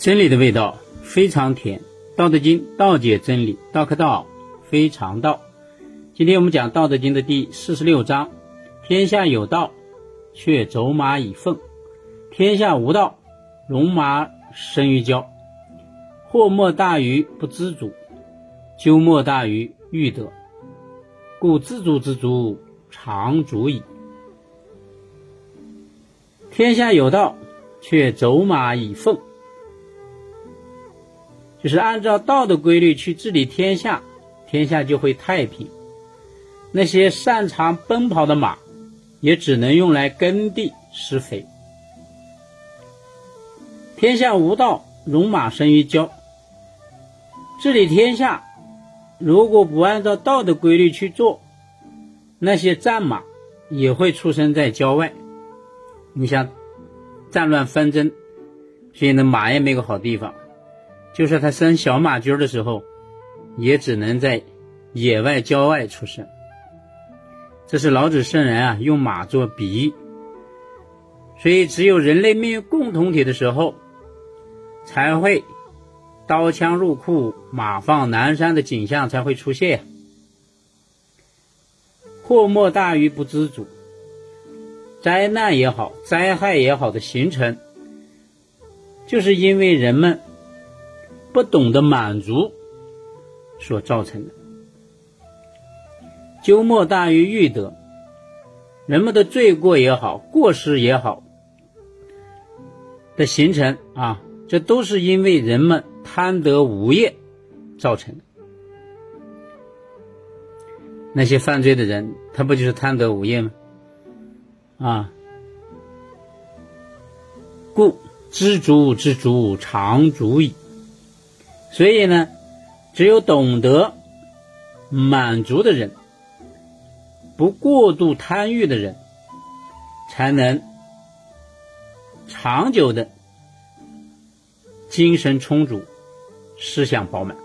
真理的味道非常甜，《道德经》道解真理，道可道非常道。今天我们讲《道德经》的第四十六章：天下有道，却走马以奉；天下无道，戎马生于郊。祸莫大于不知足，咎莫大于欲得。故知足之足，常足矣。天下有道，却走马以奉。就是按照道的规律去治理天下，天下就会太平。那些擅长奔跑的马，也只能用来耕地施肥。天下无道，戎马生于郊。治理天下，如果不按照道的规律去做，那些战马也会出生在郊外。你像战乱纷争，所以呢马也没个好地方。就是他生小马驹的时候，也只能在野外郊外出生。这是老子圣人啊用马做比喻，所以只有人类命运共同体的时候，才会刀枪入库、马放南山的景象才会出现。祸莫大于不知足，灾难也好，灾害也好的形成，就是因为人们。不懂得满足所造成的，鸠莫大于欲得。人们的罪过也好，过失也好，的形成啊，这都是因为人们贪得无厌造成的。那些犯罪的人，他不就是贪得无厌吗？啊，故知足之足，常足矣。所以呢，只有懂得满足的人，不过度贪欲的人，才能长久的精神充足，思想饱满。